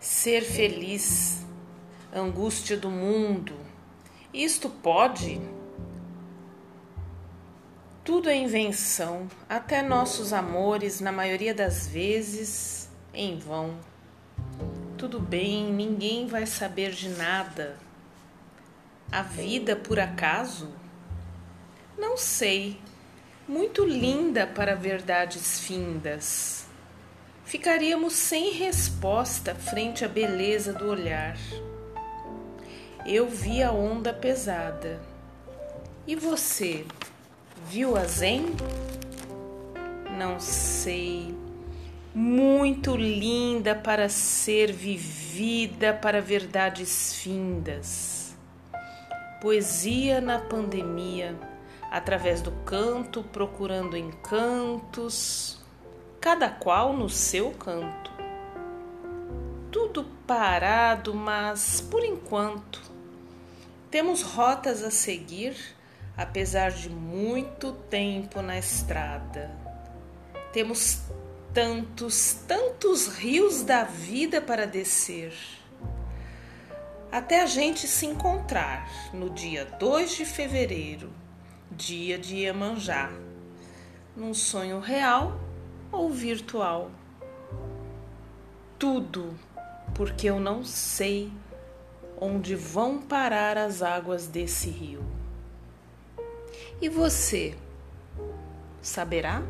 Ser feliz, angústia do mundo, isto pode? Tudo é invenção, até nossos amores, na maioria das vezes, em vão. Tudo bem, ninguém vai saber de nada. A vida, por acaso? Não sei. Muito linda para verdades findas. Ficaríamos sem resposta frente à beleza do olhar. Eu vi a onda pesada. E você? Viu a zen? Não sei. Muito linda para ser vivida para verdades findas. Poesia na pandemia, através do canto, procurando encantos, cada qual no seu canto. Tudo parado, mas por enquanto temos rotas a seguir apesar de muito tempo na estrada. Temos tantos, tantos rios da vida para descer. Até a gente se encontrar no dia 2 de fevereiro, dia de Iemanjá, num sonho real ou virtual. Tudo porque eu não sei onde vão parar as águas desse rio. E você saberá?